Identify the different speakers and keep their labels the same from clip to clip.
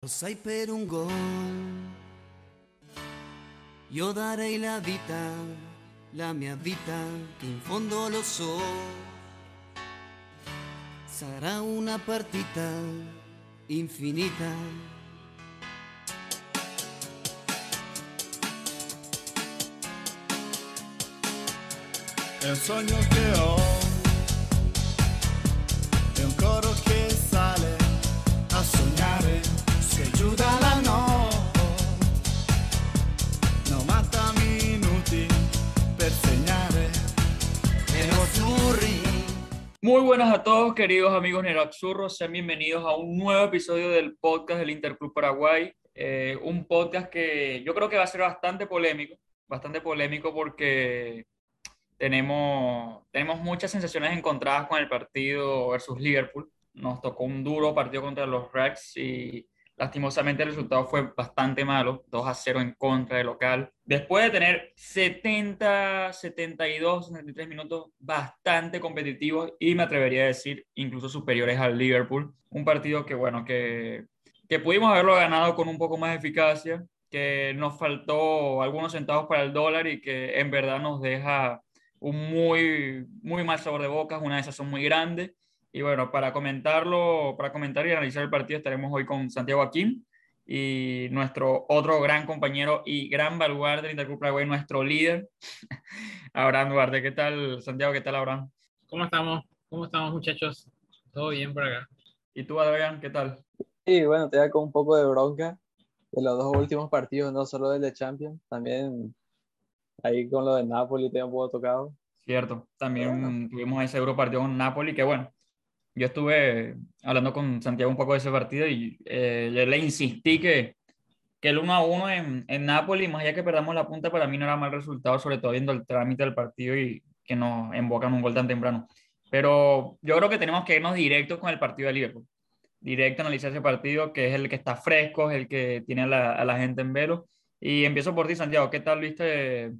Speaker 1: Lo sai per un gol, io darei la vita, la mia vita, che in fondo lo so. Sarà una partita infinita.
Speaker 2: È un sogno che ho, un coro che sale a sognare, si aiuta la notte, 90 minuti per segnare.
Speaker 1: Nerazzurri,
Speaker 3: Muy buenas a todos, queridos amigos Neraxurros. Sean bienvenidos a un nuevo episodio del podcast del Interclub Paraguay. Eh, un podcast que yo creo que va a ser bastante polémico, bastante polémico porque tenemos, tenemos muchas sensaciones encontradas con el partido versus Liverpool. Nos tocó un duro partido contra los Reds y lastimosamente el resultado fue bastante malo, 2 a 0 en contra de local. Después de tener 70, 72, 73 minutos bastante competitivos y me atrevería a decir incluso superiores al Liverpool. Un partido que, bueno, que, que pudimos haberlo ganado con un poco más de eficacia, que nos faltó algunos centavos para el dólar y que en verdad nos deja un muy, muy mal sabor de boca, una de esas son muy grandes. Y bueno, para comentarlo, para comentar y analizar el partido estaremos hoy con Santiago Aquín y nuestro otro gran compañero y gran baluarte del Interclub Paraguay, nuestro líder, Abraham Duarte. ¿Qué tal, Santiago? ¿Qué tal, Abraham?
Speaker 4: ¿Cómo estamos? ¿Cómo estamos, muchachos? ¿Todo bien por acá?
Speaker 3: ¿Y tú, Adrián? ¿Qué tal?
Speaker 5: Sí, bueno, te da con un poco de bronca de los dos últimos partidos, no solo del de Champions, también ahí con lo de Napoli te un poco tocado.
Speaker 3: Cierto, también
Speaker 5: Bueno.
Speaker 3: tuvimos ese Euro partido con Napoli, que bueno, yo estuve hablando con Santiago un poco de ese partido y eh, le insistí que, que el 1 a 1 en, en Napoli, más allá que perdamos la punta, para mí no era mal resultado, sobre todo viendo el trámite del partido y que nos embocan un gol tan temprano. Pero yo creo que tenemos que irnos directos con el partido de Liverpool. Directo a analizar ese partido, que es el que está fresco, es el que tiene a la, a la gente en velo. Y empiezo por ti, Santiago. ¿Qué tal viste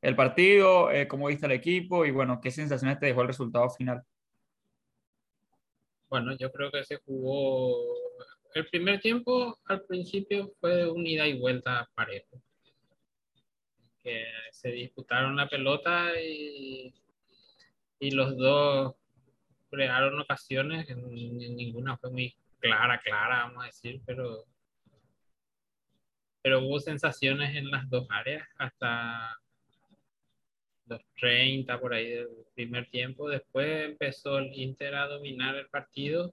Speaker 3: el partido? Eh, ¿Cómo viste el equipo? Y bueno, ¿qué sensaciones te dejó el resultado final?
Speaker 4: Bueno, yo creo que se jugó. El primer tiempo, al principio, fue un ida y vuelta parejo. Que se disputaron la pelota y, y los dos crearon ocasiones. Ninguna fue muy clara, clara, vamos a decir, pero, pero hubo sensaciones en las dos áreas hasta los 30 por ahí del primer tiempo. Después empezó el Inter a dominar el partido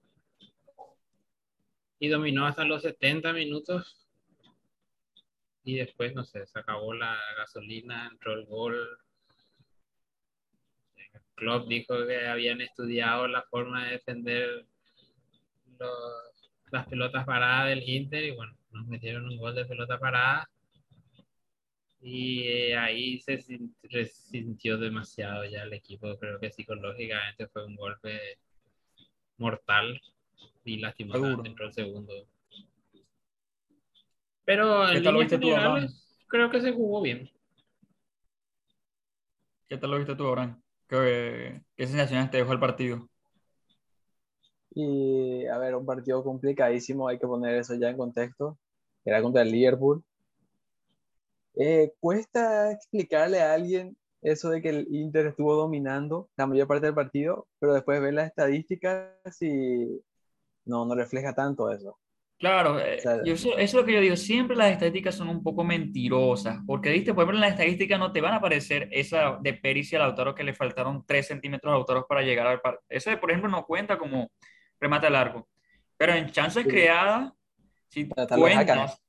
Speaker 4: y dominó hasta los 70 minutos. Y después, no sé, se acabó la gasolina, entró el gol. Klopp dijo que habían estudiado la forma de defender los- las pelotas paradas del Inter y bueno, nos metieron un gol de pelota parada. Y eh, ahí se sin- resintió demasiado ya el equipo. Creo que psicológicamente fue un golpe mortal y
Speaker 3: duro.
Speaker 4: entró el segundo. Pero
Speaker 3: ¿Qué
Speaker 4: en
Speaker 3: tal lo
Speaker 4: líneas
Speaker 3: viste tú, Abraham?
Speaker 4: generales, creo que se jugó bien.
Speaker 3: ¿Qué tal lo viste tú, Abraham? ¿Qué, qué sensaciones te dejó el partido?
Speaker 5: Y a ver, un partido complicadísimo, hay que poner eso ya en contexto. Era contra el Liverpool. Eh, cuesta explicarle a alguien eso de que el Inter estuvo dominando la mayor parte del partido, pero después ver las estadísticas y no, no refleja tanto eso.
Speaker 3: Claro, eh,
Speaker 5: O sea,
Speaker 3: yo eso, es lo que yo digo, siempre las estadísticas son un poco mentirosas, porque, viste, por ejemplo, en las estadísticas no te van a aparecer esa de Pericia a Lautaro que le faltaron 3 centímetros a Lautaro para llegar al par. Ese, por ejemplo, no cuenta como remate al arco, pero en chances
Speaker 5: Sí.
Speaker 3: creadas, si cuentas,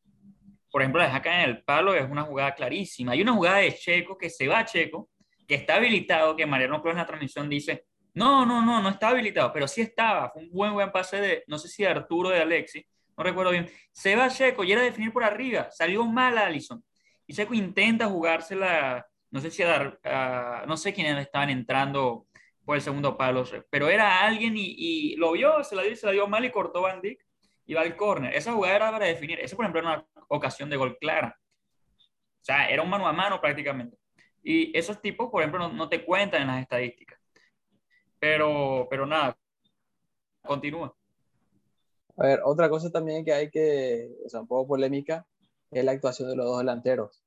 Speaker 3: por ejemplo, la de Hakan en el palo es una jugada clarísima. Hay una jugada de Checo que se va a Checo, que está habilitado, que Mariano Cruz en la transmisión dice, no, no, no, no está habilitado, pero sí estaba. Fue un buen, buen pase de, no sé si de Arturo de Alexis, no recuerdo bien. Se va Checo y era definir por arriba, salió mal Allison. Y Checo intenta jugársela, no sé si a, a- no sé quiénes estaban entrando por el segundo palo, pero era alguien y, lo vio, se la dio, se la dio mal y cortó Van Dijk y va al córner. Esa jugada era para definir. Esa, por ejemplo, era una ocasión de gol clara. O sea, era un mano a mano prácticamente. Y esos tipos, por ejemplo, no, no te cuentan en las estadísticas. Pero, pero nada, continúa.
Speaker 5: A ver, otra cosa también que hay que, o sea, un poco polémica, es la actuación de los dos delanteros.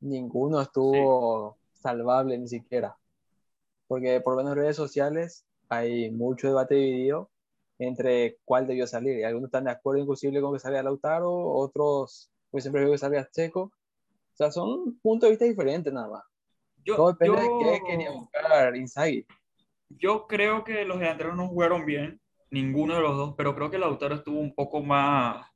Speaker 5: Ninguno estuvo salvable ni siquiera. Porque por lo menos en redes sociales hay mucho debate dividido entre cuál debió salir. Y algunos están de acuerdo inclusive con que salga Lautaro, otros pues siempre veo que salga Checo. O sea, son puntos de vista diferentes nada más.
Speaker 3: Yo,
Speaker 5: Todo depende
Speaker 3: yo-
Speaker 5: de qué quería buscar Inzaghi.
Speaker 3: yo creo que los delanteros no jugaron bien, ninguno de los dos, pero creo que Lautaro estuvo un poco más,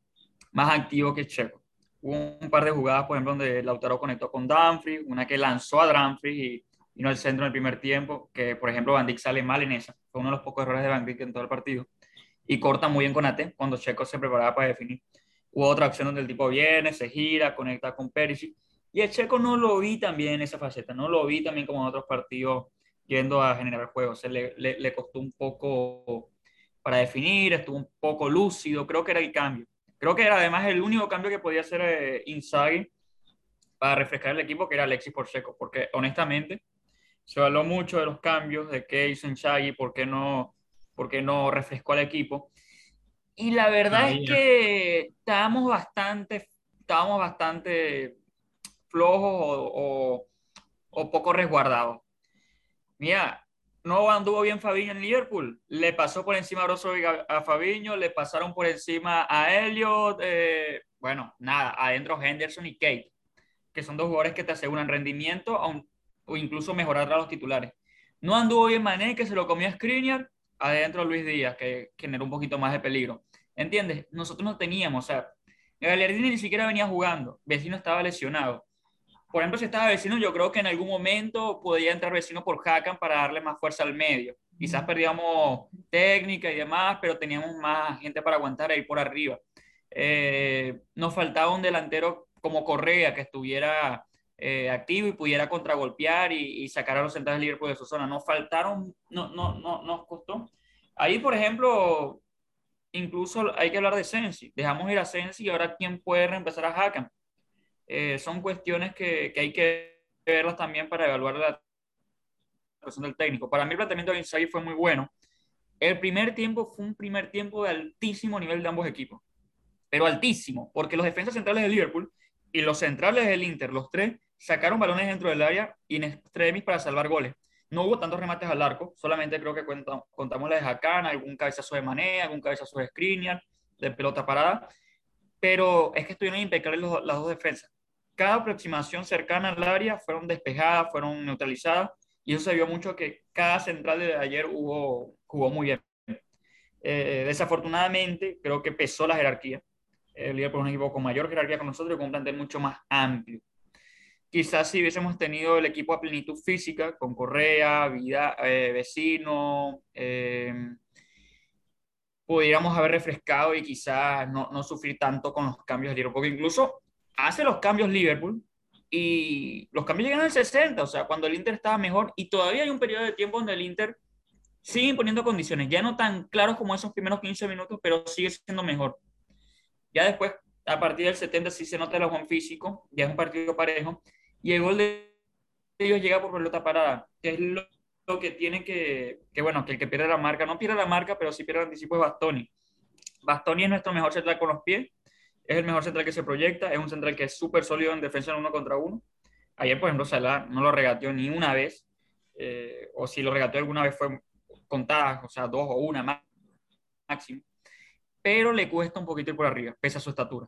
Speaker 3: más activo que Checo. Hubo un par de jugadas, por ejemplo, donde Lautaro conectó con Dumfries, una que lanzó a Dumfries y, y no al centro en el primer tiempo, que por ejemplo Van Dijk sale mal en esa. Fue uno de los pocos errores de Van Dijk en todo el partido. Y corta muy bien con Ate cuando Checo se preparaba para definir. Hubo otra opción donde el tipo viene, se gira, conecta con Perisic. Y el Checo no lo vi también en esa faceta, no lo vi también como en otros partidos yendo a generar juegos. Se le, le, le costó un poco para definir, estuvo un poco lúcido, creo que era el cambio. Creo que era además el único cambio que podía hacer eh, Inzaghi para refrescar el equipo, que era Alexis por Checo, porque honestamente se habló mucho de los cambios, de qué hizo Inzaghi, por qué no, por qué no refrescó al equipo. Y la verdad es
Speaker 4: Sabía.
Speaker 3: que estábamos bastante, estábamos bastante flojos o, o- o poco resguardados. Mira, no anduvo bien Fabiño en Liverpool. Le pasó por encima a Brozovic a, Fabiño, le pasaron por encima a Elliot. eh, bueno, nada, adentro Henderson y Kate, que son dos jugadores que te aseguran rendimiento aun- o incluso mejorar a los titulares. No anduvo bien Mané, que se lo comió a Skriniar. Adentro Luis Díaz, que generó un poquito más de peligro. ¿Entiendes? Nosotros no teníamos, o sea, Gagliardini ni siquiera venía jugando. Vecino estaba lesionado. Por ejemplo, si estaba vecino, yo creo que en algún momento podía entrar vecino por Hakan para darle más fuerza al medio. Quizás perdíamos técnica y demás, pero teníamos más gente para aguantar ahí por arriba. Eh, nos faltaba un delantero como Correa que estuviera eh, activo y pudiera contragolpear y, y sacar a los centrales Liverpool de su zona. Nos faltaron, no, no, no, nos costó. Ahí, por ejemplo, incluso hay que hablar de Sensi. Dejamos ir a Sensi y ahora quién puede reemplazar a Hakan. Eh, son cuestiones que, que, hay que verlas también para evaluar la actuación del técnico. Para mí el planteamiento de Inzaghi fue muy bueno. El primer tiempo fue un primer tiempo de altísimo nivel de ambos equipos, pero altísimo, porque los defensas centrales de Liverpool y los centrales del Inter, los tres, sacaron balones dentro del área y en extremis para salvar goles. No hubo tantos remates al arco, solamente creo que cuenta, contamos la de Hakan, algún cabezazo de Mané, algún cabezazo de Skriniar, de pelota parada, pero es que estuvieron impecables los, las dos defensas cada aproximación cercana al área fueron despejadas, fueron neutralizadas, y eso se vio mucho que cada central de ayer hubo, jugó muy bien. Eh, desafortunadamente, creo que pesó la jerarquía. El Liverpool es un equipo con mayor jerarquía con nosotros y con un plantel mucho más amplio. Quizás si hubiésemos tenido el equipo a plenitud física, con Correa, Vida, eh, Vecino, eh, pudiéramos haber refrescado y quizás no, no sufrir tanto con los cambios de Liverpool, porque incluso hace los cambios Liverpool y los cambios llegan al 60, o sea, cuando el Inter estaba mejor y todavía hay un periodo de tiempo donde el Inter sigue imponiendo condiciones, ya no tan claros como esos primeros 15 minutos, pero sigue siendo mejor. Ya después, a partir del 70, sí se nota el bajón físico, ya es un partido parejo, y el gol de ellos llega por pelota parada, que es lo, lo que tiene que, que, bueno, que el que pierde la marca, no pierde la marca, pero sí pierde el anticipo de Bastoni. Bastoni es nuestro mejor central con los pies, es el mejor central que se proyecta, es un central que es súper sólido en defensa en uno contra uno. Ayer, por ejemplo, Salah no lo regateó ni una vez, eh, o si lo regateó alguna vez fue contada, o sea, dos o una máximo. Pero le cuesta un poquito ir por arriba, pese a su estatura.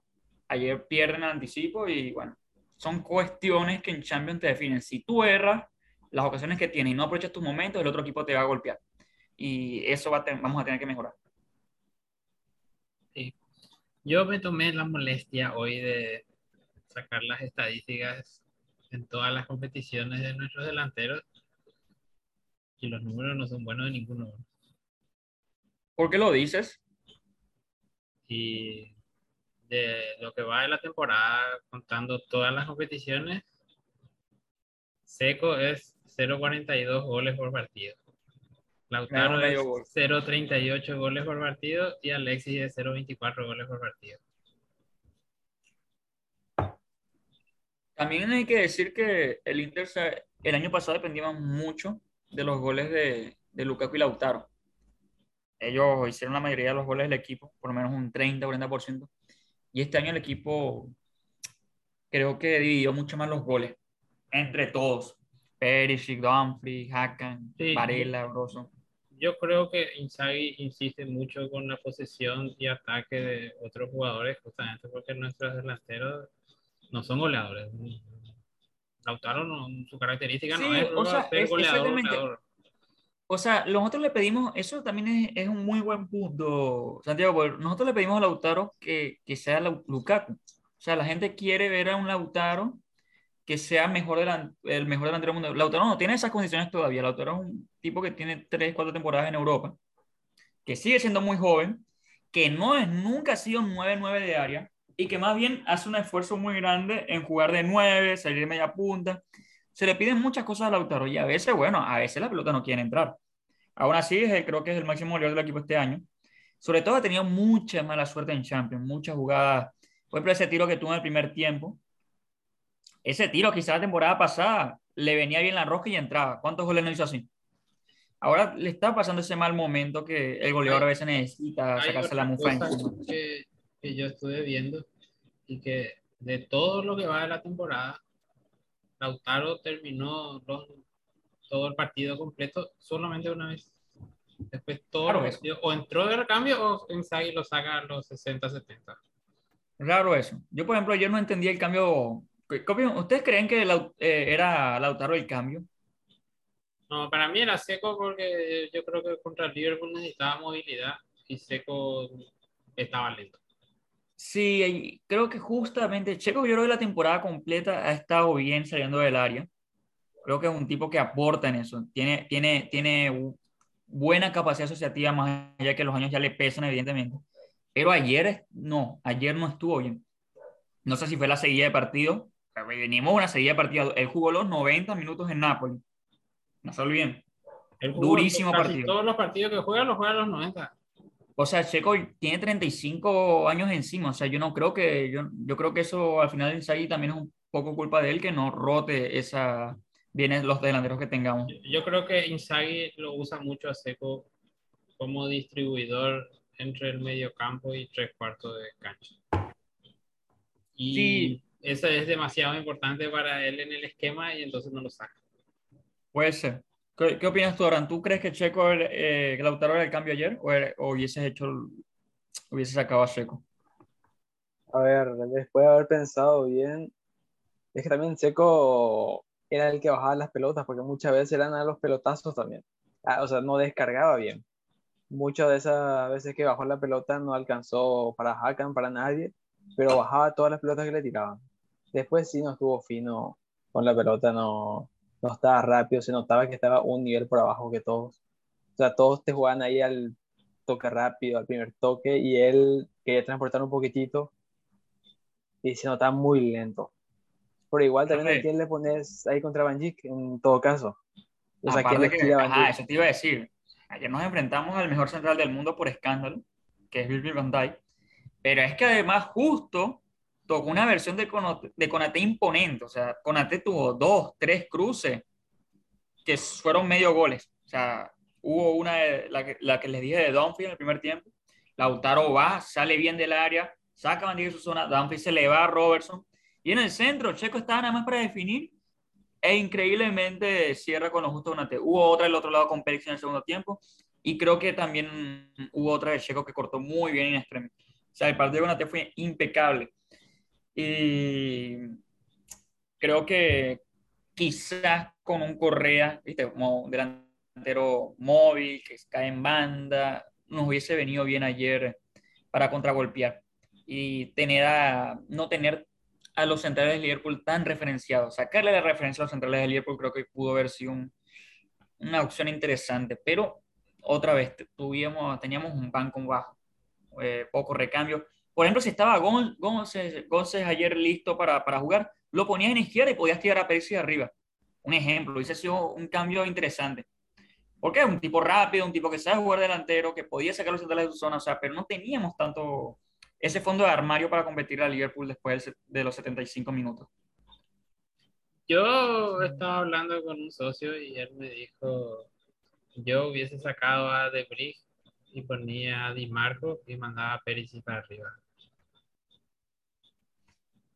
Speaker 3: Ayer pierden el anticipo y bueno, son cuestiones que en Champions te definen. Si tú erras las ocasiones que tienes y no aprovechas tus momentos, el otro equipo te va a golpear. Y eso va a ten, vamos a tener que mejorar.
Speaker 4: Sí. Yo me tomé la molestia hoy de sacar las estadísticas en todas las competiciones de nuestros delanteros y los números no son buenos de ninguno.
Speaker 3: ¿Por qué lo dices?
Speaker 4: Y de lo que va de la temporada, contando todas las competiciones, Seco es 0.42 goles por partido. Lautaro es 0.38 goles por partido y Alexis es 0.24 goles por partido.
Speaker 3: También hay que decir que el Inter el año pasado dependía mucho de los goles de, de Lukaku y Lautaro. Ellos hicieron la mayoría de los goles del equipo, por lo menos un 30-40%. Y este año el equipo creo que dividió mucho más los goles entre todos. Perisic, Dumfries, Hakan,
Speaker 4: Sí.
Speaker 3: Varela, Broso.
Speaker 4: Yo creo que Inzaghi insiste mucho con la posesión y ataque de otros jugadores, justamente porque nuestros delanteros no son goleadores. Lautaro, no, su característica no es,
Speaker 3: o sea, es-
Speaker 4: goleador.
Speaker 3: O sea, nosotros le pedimos, eso también es, es un muy buen punto, Santiago, nosotros le pedimos a Lautaro que, que sea Lau- Lukaku. O sea, la gente quiere ver a un Lautaro que sea mejor delan- el mejor delantero del mundo. Lautaro no tiene esas condiciones todavía. Lautaro es un tipo que tiene 3, 4 temporadas en Europa, que sigue siendo muy joven, que no es, nunca ha sido un 9-9 de área y que más bien hace un esfuerzo muy grande en jugar de 9, salir de media punta. Se le piden muchas cosas a Lautaro y a veces, bueno, a veces la pelota no quiere entrar. Aún así, creo que es el máximo goleador del equipo este año. Sobre todo ha tenido mucha mala suerte en Champions, muchas jugadas. Por ejemplo, ese tiro que tuvo en el primer tiempo. Ese tiro, quizás la temporada pasada, le venía bien la roja y entraba. ¿Cuántos goles no hizo así? Ahora le está pasando ese mal momento que el goleador a veces necesita sacarse la mufa
Speaker 4: que, que yo estuve viendo y que de todo lo que va de la temporada, Lautaro terminó los- todo el partido completo solamente una vez. Después todo
Speaker 3: Claro,
Speaker 4: el partido, o entró de recambio o Inzaghi lo saca a los 60-70.
Speaker 3: Raro eso. Yo, por ejemplo, yo no entendía el cambio. ¿Ustedes creen que eh, era Lautaro el cambio?
Speaker 4: No, para mí era seco porque yo creo que contra el Liverpool necesitaba movilidad y seco estaba lento.
Speaker 3: Sí, creo que justamente Checo, yo creo que la temporada completa ha estado bien saliendo del área. Creo que es un tipo que aporta en eso. Tiene, tiene, tiene buena capacidad asociativa, más allá que los años ya le pesan, evidentemente. Pero ayer no, ayer no estuvo bien. No sé si fue la seguida de partido. Venimos una seguida de partido. Él jugó los 90 minutos en Nápoles. No se olviden. Durísimo partido.
Speaker 4: Todos los partidos que juega los juega a los 90.
Speaker 3: O sea, Checo tiene 35 años encima. O sea, yo no creo que, yo, yo creo que eso al final ensayo también es un poco culpa de él que no rote esa, bien los delanteros que tengamos.
Speaker 4: Yo- Yo creo que Inzaghi lo usa mucho a Seco como distribuidor entre el medio campo y tres cuartos de cancha. Y
Speaker 3: Sí.
Speaker 4: eso es demasiado importante para él en el esquema y entonces no lo saca.
Speaker 3: Puede ser. ¿Qué, qué opinas tú, Aran? ¿Tú crees que Checo, eh, Lautaro era el cambio ayer o, era- o hubieses hecho, el- hubiese sacado a Checo?
Speaker 5: A ver, después de haber pensado bien, es que también Seco era el que bajaba las pelotas, porque muchas veces eran a los pelotazos también. Ah, o sea, no descargaba bien. Muchas de esas veces que bajó la pelota no alcanzó para Hakan, para nadie, pero bajaba todas las pelotas que le tiraban. Después sí no estuvo fino con la pelota, no, no estaba rápido, se notaba que estaba un nivel por abajo que todos. O sea, todos te jugaban ahí al toque rápido, al primer toque, y él quería transportar un poquitito y se notaba muy lento. Pero igual también a quién le pones ahí contra Van Dijk, en todo caso. O sea, ¿quién
Speaker 3: Aparte
Speaker 5: le
Speaker 3: que, ajá, eso te iba a decir. Ayer nos enfrentamos al mejor central del mundo por escándalo, que es Virgil van Dijk. Pero es que además justo tocó una versión de, Cono- de Konate imponente. O sea, Konate tuvo dos, tres cruces que fueron medio goles. O sea, hubo una, de- la que, la que les dije de Dumfries en el primer tiempo. Lautaro va, sale bien del área, saca de su zona, Dumfries se le va a Robertson. Y en el centro, Checo estaba nada más para definir e increíblemente cierra con lo justo Konate. Hubo otra del otro lado con Pérez en el segundo tiempo y creo que también hubo otra de Checo que cortó muy bien en extremo. O sea, el partido de Konate fue impecable. Y creo que quizás con un Correa, ¿viste? como un delantero móvil que cae en banda, nos hubiese venido bien ayer para contragolpear y tener a, no tener a los centrales de Liverpool tan referenciados. Sacarle la referencia a los centrales de Liverpool creo que pudo haber sido un- una opción interesante, pero otra vez tuvimos, teníamos un banco bajo, eh, poco recambio. Por ejemplo, si estaba Gon- González, ayer listo para, para jugar, lo ponías en izquierda y podías tirar a de arriba. Un ejemplo, hubiese sido un cambio interesante. Porque es un tipo rápido, un tipo que sabe jugar delantero, que podía sacar los centrales de su zona, o sea, pero no teníamos tanto ese fondo de armario para competir a Liverpool después de los 75 minutos.
Speaker 4: Yo estaba hablando con un socio y él me dijo, yo hubiese sacado a De y ponía a Di Marco y mandaba a Perisic para arriba.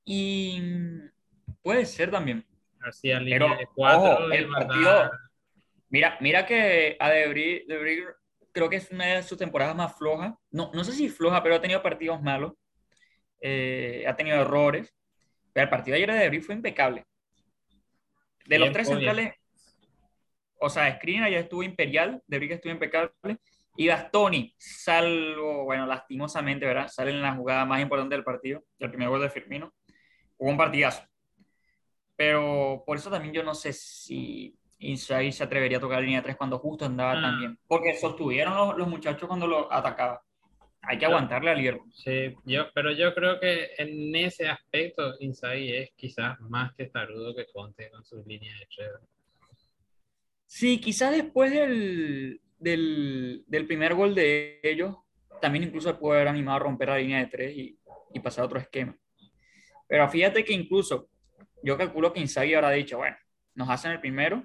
Speaker 3: Y mm, puede ser también.
Speaker 4: Línea
Speaker 3: Pero,
Speaker 4: de cuatro
Speaker 3: ojo,
Speaker 4: y
Speaker 3: el partido- Mira, mira que a Debris, Debris creo que es una de sus temporadas más flojas. No, no sé si floja, pero ha tenido partidos malos. Eh, ha tenido errores. Pero el partido de ayer de Debris fue impecable. De los
Speaker 4: Bien,
Speaker 3: tres centrales, o sea, Skriniar ya estuvo imperial, Debris que estuvo impecable. Y Bastoni, salvo, bueno, lastimosamente, ¿verdad? Sale en la jugada más importante del partido, el primer gol de Firmino. Hubo un partidazo. Pero por eso también yo no sé si Inzaghi se atrevería a tocar la línea de tres cuando justo andaba tan bien. Porque sostuvieron los, los muchachos cuando lo atacaba. Hay que aguantarle al Liverpool.
Speaker 4: Sí, yo, pero yo creo que en ese aspecto Inzaghi es quizás más testarudo que Conte con sus líneas de tres.
Speaker 3: Sí, quizás después del, del, del primer gol de ellos, también incluso puede haber animado a romper la línea de tres y, y pasar a otro esquema. Pero fíjate que incluso yo calculo que Inzaghi habrá dicho, bueno, nos hacen el primero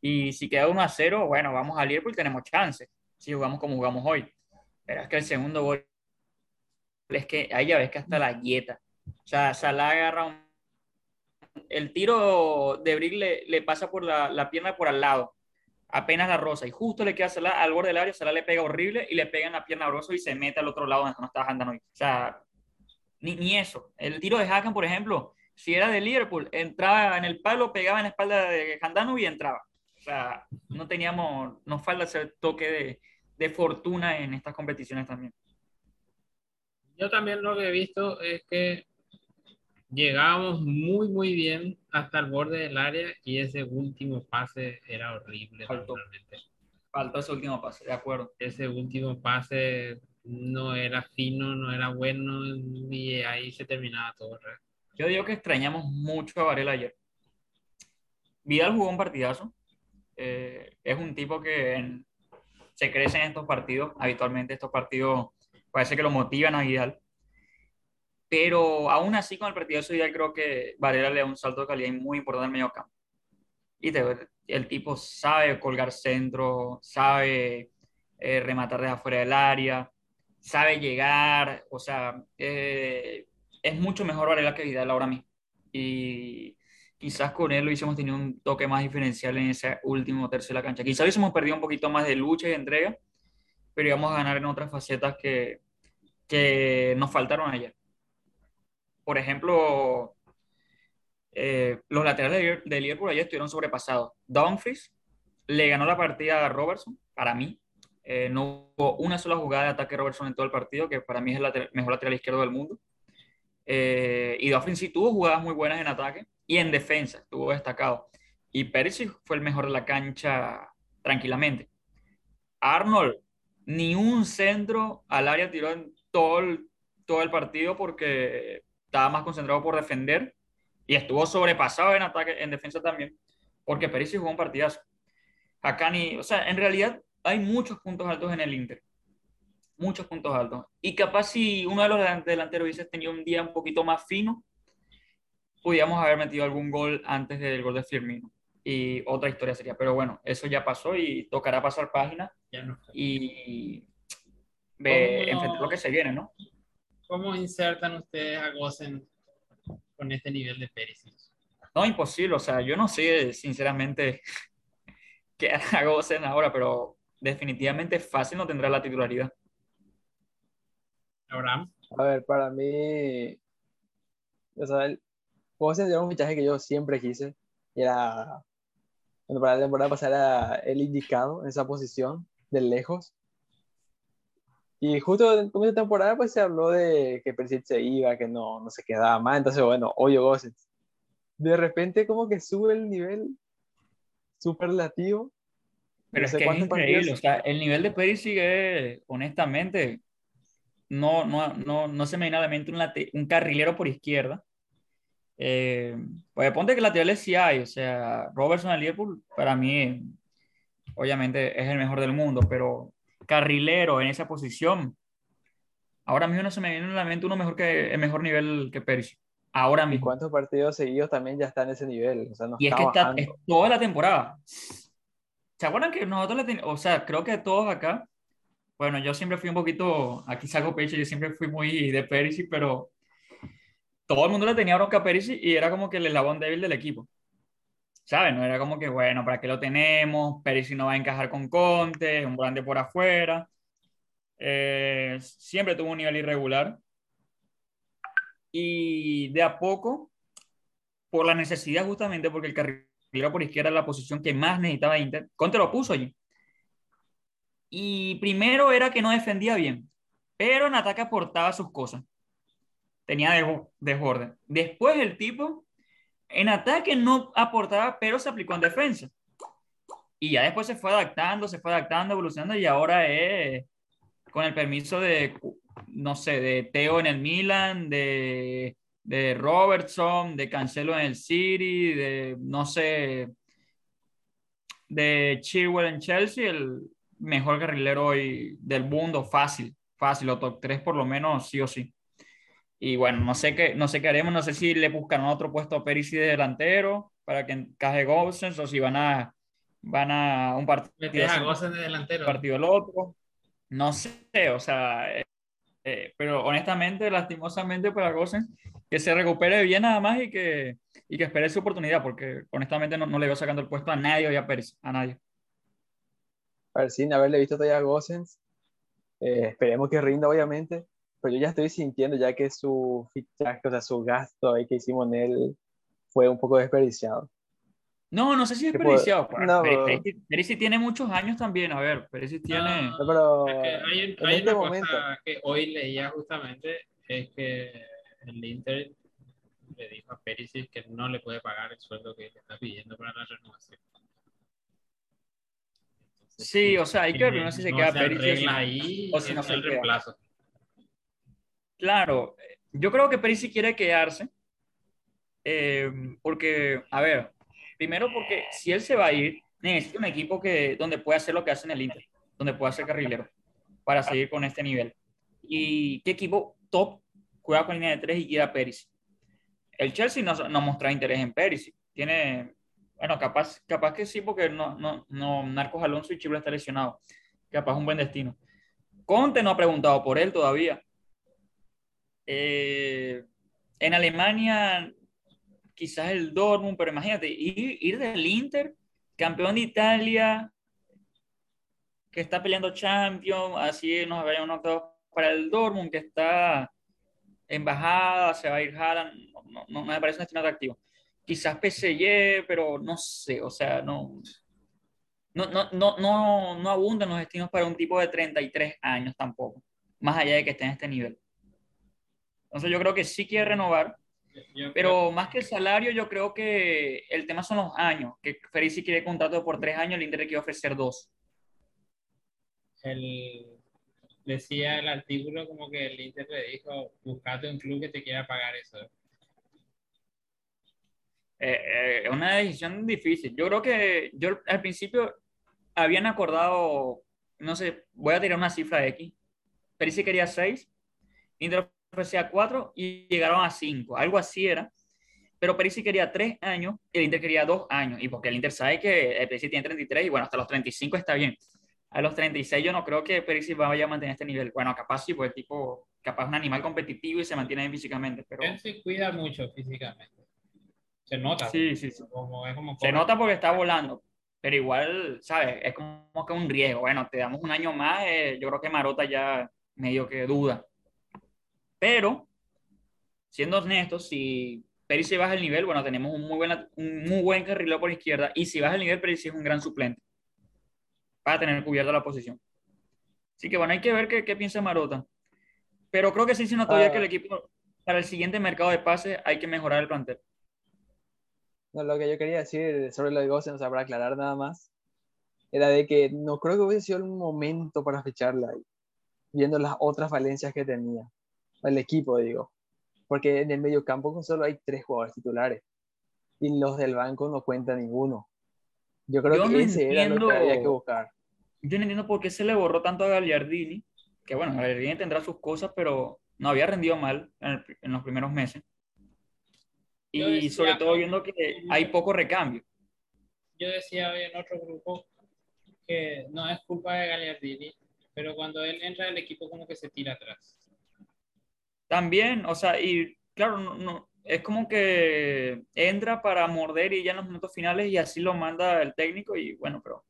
Speaker 3: y si queda 1 a 0, bueno, vamos al Liverpool, tenemos chance, si jugamos como jugamos hoy. Pero es que el segundo gol es que ahí ya ves que hasta la dieta. O sea, Salah agarra un el tiro de Brick le, le pasa por la, la pierna por al lado, apenas la rosa, y justo le queda Salah al borde del área, Salah le pega horrible y le pega en la pierna a y se mete al otro lado donde no está andando. O sea, ni, ni eso. El tiro de Hakan, por ejemplo, si era de Liverpool, entraba en el palo, pegaba en la espalda de Handanu y entraba. O sea, no teníamos, nos falta ese toque de, de fortuna en estas competiciones también.
Speaker 4: Yo también lo que he visto es que llegábamos muy, muy bien hasta el borde del área y ese último pase era horrible.
Speaker 3: Faltó. Faltó ese último pase, de acuerdo.
Speaker 4: Ese último pase no era fino, no era bueno y ahí se terminaba todo.
Speaker 3: Yo digo que extrañamos mucho a Varela ayer. Vidal jugó un partidazo. Eh, es un tipo que en- se crece en estos partidos. Habitualmente estos partidos parece que lo motivan a Vidal. Pero aún así con el partidazo Vidal creo que Varela le da un salto de calidad muy importante al medio campo. Y el tipo sabe colgar centro, sabe eh, rematar desde afuera del área, sabe llegar, o sea, eh, es mucho mejor Varela que Vidal ahora mismo. Y quizás con él hubiésemos tenido un toque más diferencial en ese último tercio de la cancha. Quizás hubiésemos perdido un poquito más de lucha y de entrega, pero íbamos a ganar en otras facetas que, que nos faltaron ayer. Por ejemplo, eh, los laterales de Liverpool ayer estuvieron sobrepasados. Dumfries le ganó la partida a Robertson, para mí. Eh, no hubo una sola jugada de ataque Robertson en todo el partido, que para mí es el mejor lateral izquierdo del mundo. Eh, y Dumfries sí tuvo jugadas muy buenas en ataque y en defensa, estuvo destacado. Y Perisic fue el mejor de la cancha tranquilamente. Arnold, ni un centro al área tiró en todo el, todo el partido porque estaba más concentrado por defender y estuvo sobrepasado en ataque, en defensa también, porque Perisic jugó un partidazo. Hakani, o sea, en realidad hay muchos puntos altos en el Inter. Muchos puntos altos. Y capaz si uno de los delan- delanteros hubiese tenido un día un poquito más fino, pudiéramos haber metido algún gol antes del gol de Firmino. Y otra historia sería. Pero bueno, eso ya pasó y tocará pasar página
Speaker 4: Ya no.
Speaker 3: y ve, enfrentar lo que se viene, ¿no?
Speaker 4: ¿Cómo insertan ustedes a Gosen con este nivel de Perisic?
Speaker 3: No, imposible. O sea, yo no sé, sinceramente, qué hará Gosen ahora, pero definitivamente fácil no tendrá la titularidad.
Speaker 4: Abraham,
Speaker 5: A ver, para mí, o sea, el José era un fichaje que yo siempre quise. y Era, bueno, para la temporada pasada era el indicado en esa posición, de lejos. Y justo en comienzo de temporada, pues se habló de que Perisic se iba, que no, no se quedaba más. Entonces, bueno, oye, Gosens. De repente, como que sube el nivel superlativo.
Speaker 3: Pero
Speaker 5: No
Speaker 3: es
Speaker 5: sé
Speaker 3: que es increíble, o sea, el nivel de Perisic es, honestamente, no, no, no, no se me viene a la mente un, late- un carrilero por izquierda. Eh, pues ponte que laterales sí hay, o sea, Robertson al Liverpool, para mí, obviamente, es el mejor del mundo, pero carrilero en esa posición, ahora mismo no se me viene a la mente uno mejor que, el mejor nivel que Perisic, ahora
Speaker 5: Y
Speaker 3: mismo.
Speaker 5: cuántos partidos seguidos también ya está en ese nivel. O sea, no
Speaker 3: Y es que está es toda la temporada. ¿Se acuerdan que nosotros le ten- o sea, creo que todos acá bueno, yo siempre fui un poquito, aquí saco pecho, yo siempre fui muy de Perisic, pero todo el mundo le tenía bronca a Perisic y era como que el eslabón débil del equipo. ¿Sabes? No era como que, bueno, ¿para qué lo tenemos? Perisic no va a encajar con Conte, es un grande por afuera. Eh, siempre tuvo un nivel irregular. Y de a poco, por la necesidad justamente, porque el carrilero por izquierda la posición que más necesitaba Inter, Conte lo puso allí. Y primero era que no defendía bien, pero en ataque aportaba sus cosas. Tenía desborde. Después el tipo en ataque no aportaba, pero se aplicó en defensa. Y ya después se fue adaptando, se fue adaptando, evolucionando y ahora es con el permiso de, no sé, de Teo en el Milan, de, de Robertson, de Cancelo en el City, de, no sé, de Chilwell en Chelsea, el mejor carrilero hoy del mundo, fácil, fácil, o top 3 por lo menos, sí o sí. Y bueno, no sé qué, no sé qué haremos, no sé si le buscan otro puesto a Perisi de delantero para que encaje Gosens o si van a, van a un partido.
Speaker 4: a de delantero.
Speaker 3: partido el otro. No sé, o sea, eh, pero honestamente, lastimosamente para Gosens, que se recupere bien nada más y que, y que espere su oportunidad, porque honestamente no, no le veo sacando el puesto a nadie hoy a Pérez, a nadie.
Speaker 5: A ver, sin haberle visto todavía a Gosens, eh, esperemos que rinda obviamente, pero yo ya estoy sintiendo ya que su fichaje, o sea, su gasto ahí que hicimos en él fue un poco desperdiciado.
Speaker 3: No, no sé si es desperdiciado. No, Perisi tiene muchos años también, a ver, Perisi tiene...
Speaker 4: No, pero hay, hay este una momento... cosa que hoy leía justamente, es que el Inter le dijo a Perisic que no le puede pagar el sueldo que le está pidiendo para la renovación.
Speaker 3: sí, o sea, hay que ver no sé si se queda Perisic
Speaker 4: ahí o si no se el reemplazo.
Speaker 3: Claro, yo creo que Perisic quiere quedarse, eh, porque, a ver, primero porque si él se va a ir, necesita un equipo que, donde pueda hacer lo que hace en el Inter, donde pueda ser carrilero, para seguir con este nivel. ¿Y qué equipo top juega con línea de tres y quiere a Perisic? El Chelsea no, no mostrado interés en Perisic. Tiene, bueno, capaz, capaz que sí, porque no, no, no Marcos Alonso y Chibla está lesionado. Capaz un buen destino. Conte no ha preguntado por él todavía. Eh, en Alemania, quizás el Dortmund, pero imagínate, ir, del Inter, campeón de Italia, que está peleando Champions, así nos habíamos para el Dortmund, que está embajada, se va a ir Haaland, no, me parece un destino atractivo. Quizás PSG, pero no sé, o sea, no, no, no, no, no abundan los destinos para un tipo de 33 años tampoco, más allá de que esté en este nivel. Entonces yo creo que sí quiere renovar, pero más que el salario, yo creo que el tema son los años, que Ferisi quiere contrato por tres años, el Inter quiere ofrecer dos.
Speaker 4: El, decía el artículo como que el Inter le dijo, buscate un club que te quiera pagar eso.
Speaker 3: Eh, eh, es una decisión difícil. Yo creo que yo al principio habían acordado, no sé, voy a tirar una cifra de X. Ferisi quería seis, Inter ofrecía cuatro y llegaron a cinco, algo así era. Pero Perisic quería tres años y el Inter quería dos años. Y porque el Inter sabe que Perisic tiene 33 y bueno, hasta los 35 está bien. A los 36 yo no creo que Perisic vaya a mantener este nivel. Bueno, capaz sí, pues el tipo, capaz un animal competitivo y se mantiene bien físicamente. Pero...
Speaker 4: Él se cuida mucho físicamente. Se nota.
Speaker 3: Sí, sí, sí. se nota porque está volando. Pero igual, ¿sabes? Es como que un riesgo. Bueno, te damos un año más. Eh, yo creo que Marota ya medio que duda. Pero, siendo honestos, si se baja el nivel, bueno, tenemos un muy, buen, un muy buen carrilero por izquierda. Y si baja el nivel, Perisic es un gran suplente para tener cubierta la posición. Así que bueno, hay que ver qué, qué piensa Marota. Pero creo que sí se notó ya que el ah. equipo, para el siguiente mercado de pases, hay que mejorar el plantel.
Speaker 5: No, lo que yo quería decir sobre lo de Gossen, o sea, para aclarar nada más, era de que no creo que hubiese sido el momento para ficharla, viendo las otras falencias que tenía el equipo, digo. Porque en el medio campo solo hay tres jugadores titulares y los del banco no cuenta ninguno. Yo creo que ese era lo que había que buscar.
Speaker 3: Yo no entiendo por qué se le borró tanto a Gagliardini, que bueno, Gagliardini tendrá sus cosas, pero no había rendido mal en, los primeros meses. Y sobre todo viendo que hay poco recambio.
Speaker 4: Yo decía hoy en otro grupo que no es culpa de Gagliardini, pero cuando él entra el equipo como que se tira atrás.
Speaker 3: También, o sea, y claro, no, no, es como que entra para morder y ya en los minutos finales y así lo manda el técnico y bueno, pero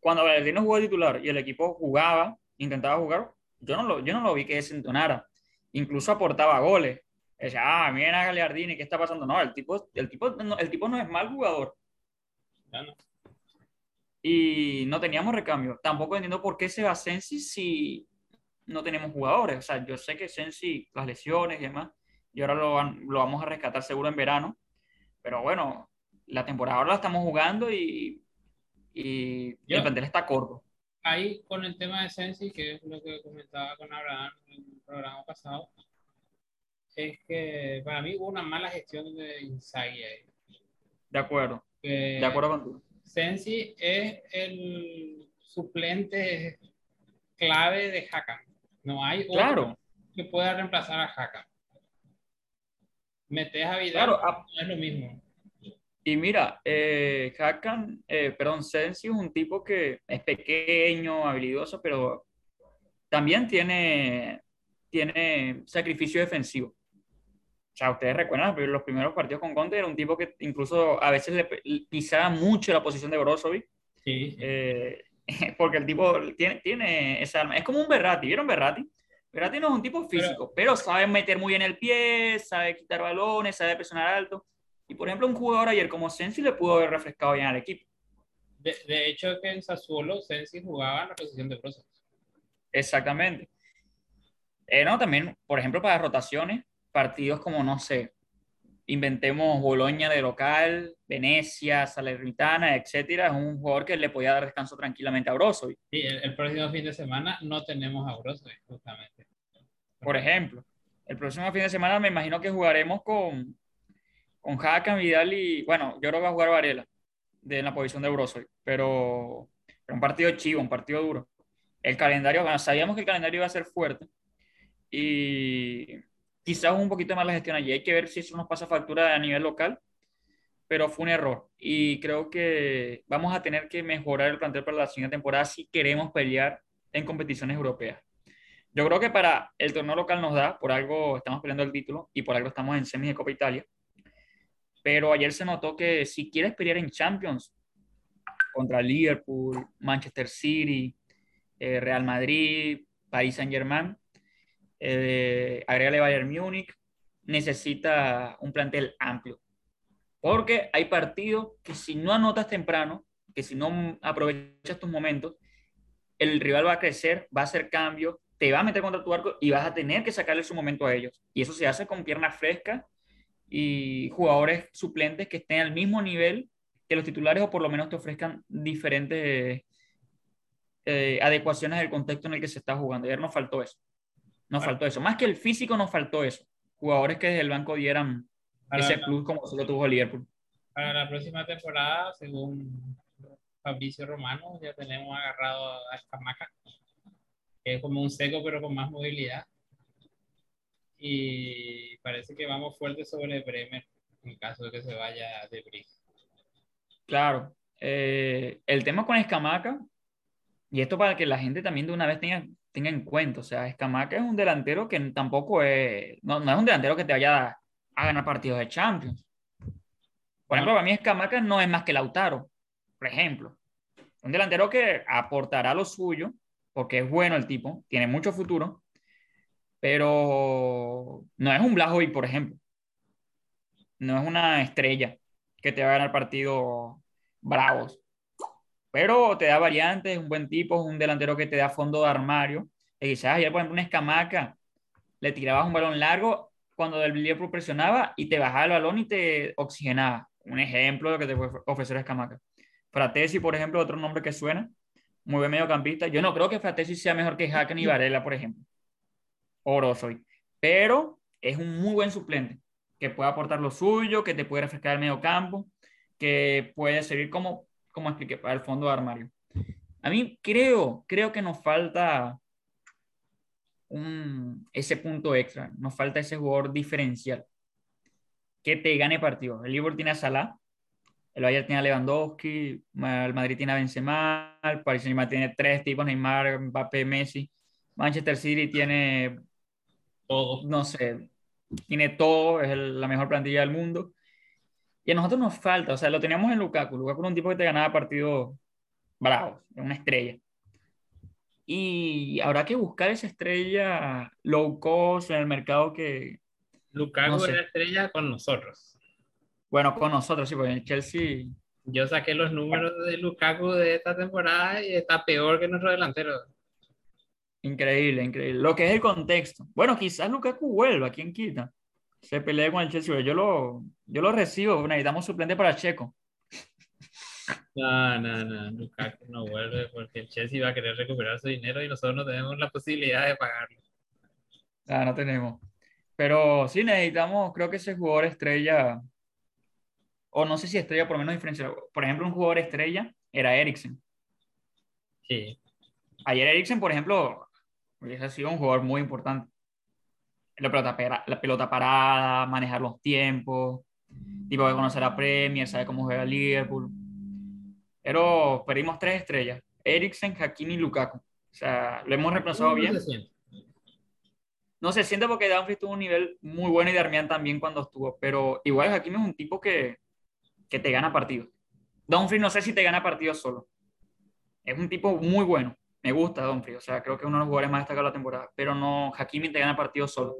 Speaker 3: cuando Valentino jugó de titular y el equipo jugaba, intentaba jugar, yo no lo, yo no lo vi que desentonara. Incluso aportaba goles. Decía, ah, miren a Gagliardini, ¿qué está pasando? No, el tipo, el tipo, no, el tipo no es mal jugador. Y no teníamos recambio. Tampoco entiendo por qué se va Sensi si no tenemos jugadores. O sea, yo sé que Sensi, las lesiones y demás, y ahora lo, lo vamos a rescatar seguro en verano. Pero bueno, la temporada ahora la estamos jugando y, y
Speaker 4: Yo-
Speaker 3: el plantel está corto.
Speaker 4: Ahí con el tema de Sensi, que es lo que comentaba con Abraham en el programa pasado, es que para mí hubo una mala gestión de Inzaghi ahí.
Speaker 3: De acuerdo,
Speaker 4: Que
Speaker 3: de acuerdo contigo.
Speaker 4: Sensi es el suplente clave de Hakan. No hay otro
Speaker 3: Claro,
Speaker 4: que pueda reemplazar a Hakan. Metes a Vidal,
Speaker 3: claro. a-
Speaker 4: no es lo mismo.
Speaker 3: Y mira, eh, Hakan, eh, perdón, Sensi es un tipo que es pequeño, habilidoso, pero también tiene, tiene sacrificio defensivo. O sea, ustedes recuerdan los primeros partidos con Conte, era un tipo que incluso a veces le pisaba mucho la posición de Brozovic,
Speaker 4: Sí, sí.
Speaker 3: eh, porque el tipo tiene, tiene esa alma. Es como un Berratti, ¿vieron Berratti? Berratti no es un tipo físico, pero, sabe meter muy bien el pie, sabe quitar balones, sabe presionar alto. Y por ejemplo, un jugador ayer como Sensi le pudo haber refrescado bien al equipo.
Speaker 4: De, de hecho, que en Sassuolo Sensi jugaba en la posición de Brozovic.
Speaker 3: Exactamente. Eh, no, también, por ejemplo, para rotaciones, partidos como, no sé, inventemos Boloña de local, Venecia, Salernitana, etcétera, es un jugador que le podía dar descanso tranquilamente a Brozovic,
Speaker 4: Sí, el, el próximo fin de semana no tenemos a Brozovic, justamente.
Speaker 3: por ejemplo. El próximo fin de semana me imagino que jugaremos con, con Hakan, Vidal y, bueno, yo creo que va a jugar Varela de, la posición de Brozovic, pero, pero un partido chivo, un partido duro. El calendario, bueno, sabíamos que el calendario iba a ser fuerte y quizás un poquito más la gestión allí. Hay que ver si eso nos pasa factura a nivel local, pero fue un error. Y creo que vamos a tener que mejorar el plantel para la siguiente temporada si queremos pelear en competiciones europeas. Yo creo que para el torneo local nos da, por algo estamos peleando el título y por algo estamos en semis de Copa Italia. Pero ayer se notó que si quieres pelear en Champions contra Liverpool, Manchester City, eh, Real Madrid, Paris Saint-Germain, eh, Bayern Múnich, necesita un plantel amplio. Porque hay partidos que si no anotas temprano, que si no aprovechas tus momentos, el rival va a crecer, va a hacer cambios, te va a meter contra tu arco y vas a tener que sacarle su momento a ellos. Y eso se hace con piernas frescas y jugadores suplentes que estén al mismo nivel que los titulares o por lo menos te ofrezcan diferentes eh, adecuaciones del contexto en el que se está jugando. Ayer nos faltó eso. Nos faltó eso. Más que el físico, nos faltó eso. Jugadores que desde el banco dieran
Speaker 4: Para
Speaker 3: ese
Speaker 4: la-
Speaker 3: plus como se lo tuvo Liverpool.
Speaker 4: Para la próxima temporada, según Fabricio Romano, ya tenemos agarrado a Escamaca, que es como un seco pero con más movilidad. Y parece que vamos fuerte sobre Bremer en caso de que se vaya de Bris.
Speaker 3: Claro. Eh, el tema con Escamaca, y esto para que la gente también de una vez tenga, tenga en cuenta, o sea, Escamaca es un delantero que tampoco es, no, no es un delantero que te vaya a, ganar partidos de Champions. Por ejemplo, para mí Escamaca no es más que Lautaro, por ejemplo. Un delantero que aportará lo suyo, porque es bueno el tipo, tiene mucho futuro, pero no es un Blajovic, por ejemplo. No es una estrella que te va a ganar partidos bravos. Pero te da variantes, es un buen tipo, un delantero que te da fondo de armario. Y quizás ayer, por ejemplo, una escamaca, le tirabas un balón largo cuando el Liverpool presionaba y te bajaba el balón y te oxigenaba. Un ejemplo de lo que te puede ofrecer escamaca. Fratesi, por ejemplo, otro nombre que suena, muy buen mediocampista. Yo no creo que Fratesi sea mejor que Hakan y Varela, por ejemplo. O Brozovic. Pero es un muy buen suplente que puede aportar lo suyo, que te puede refrescar el medio campo, que puede servir como, como expliqué, para el fondo de armario. A mí creo, creo que nos falta un, ese punto extra, nos falta ese jugador diferencial que te gane partidos. El Liverpool tiene a Salah, El Bayern tiene a Lewandowski, el Madrid tiene a Benzema, el Paris Saint-Germain tiene tres tipos, Neymar, Mbappé, Messi. Manchester City tiene,
Speaker 4: Todo.
Speaker 3: no sé, tiene todo, es el- la mejor plantilla del mundo. Y a nosotros nos falta, o sea, lo teníamos en Lukaku. Lukaku era un tipo que te ganaba partidos bravos, era una estrella. Y habrá que buscar esa estrella low cost en el mercado que,
Speaker 4: Lukaku
Speaker 3: No sé.
Speaker 4: era estrella con nosotros.
Speaker 3: bueno, con nosotros, sí, porque en el Chelsea,
Speaker 4: Yo saqué los números de Lukaku de esta temporada y está peor que nuestro delantero.
Speaker 3: increíble, increíble. Lo que es el contexto. Bueno, quizás Lukaku vuelva, ¿quién quita? Se pelee con el Chelsea, yo lo, yo lo recibo, necesitamos suplente para Checo.
Speaker 4: No, no, no, Lukaku no vuelve porque el Chelsea va a querer recuperar su dinero y nosotros no tenemos la posibilidad de pagarlo.
Speaker 3: Ah, no tenemos. Pero sí necesitamos, creo que ese jugador estrella, o no sé si estrella, por lo menos diferencial. Por ejemplo, un jugador estrella era Eriksen.
Speaker 4: Sí,
Speaker 3: Ayer Eriksen, por ejemplo, hubiese sido un jugador muy importante. La pelota, la pelota parada, manejar los tiempos, tipo que conocer la Premier, sabe cómo juega Liverpool. Pero perdimos tres estrellas. Eriksen, Hakimi y Lukaku. O sea, lo hemos reemplazado
Speaker 4: ¿Cómo
Speaker 3: bien. No se siente porque Dumfries tuvo un nivel muy bueno y Darmian también cuando estuvo, pero igual Hakimi es un tipo que, que te gana partidos. Dumfries no sé si te gana partidos solo. Es un tipo muy bueno. Me gusta Dumfries, o sea, creo que es uno de los jugadores más destacados de la temporada, pero no, Hakimi te gana partidos solo.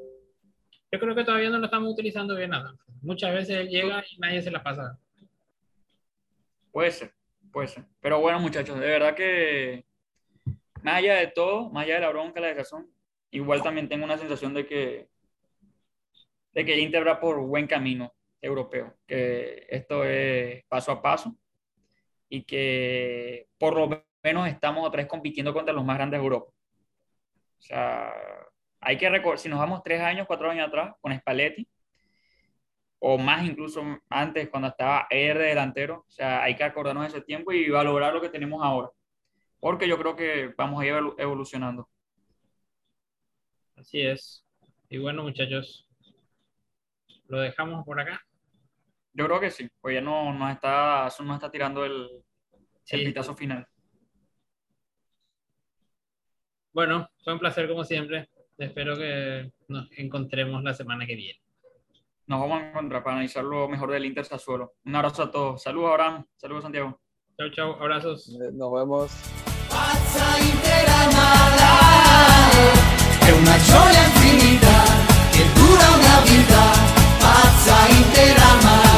Speaker 4: Yo creo que todavía no lo estamos utilizando bien nada. Muchas veces él llega y nadie se la pasa.
Speaker 3: Puede ser, puede ser. Pero bueno, muchachos, de verdad que más allá de todo, más allá de la bronca, la desazón, igual también tengo una sensación de que, de que el Inter va por buen camino europeo, que esto es paso a paso y que por lo menos estamos otra vez compitiendo contra los más grandes de Europa. O sea, hay que recordar, si nos vamos tres años, cuatro años atrás con Spalletti, o más incluso antes cuando estaba Eder de delantero, o sea, hay que acordarnos de ese tiempo y valorar lo que tenemos ahora, porque yo creo que vamos a ir evolu- evolucionando.
Speaker 4: Así es. Y bueno, muchachos, lo dejamos por acá.
Speaker 3: Yo creo que sí, pues ya no nos está, nos está tirando el, el
Speaker 4: Sí.
Speaker 3: pitazo final.
Speaker 4: Bueno, fue un placer como siempre. Espero que nos encontremos la semana que viene.
Speaker 3: Nos vamos a encontrar para analizar lo mejor del Inter Sassuolo. Un abrazo a todos. Saludos, Abraham. Saludos, Santiago.
Speaker 4: Chau, chau. Abrazos.
Speaker 5: Eh, nos vemos.
Speaker 1: una gioia infinita che dura una vita, pazza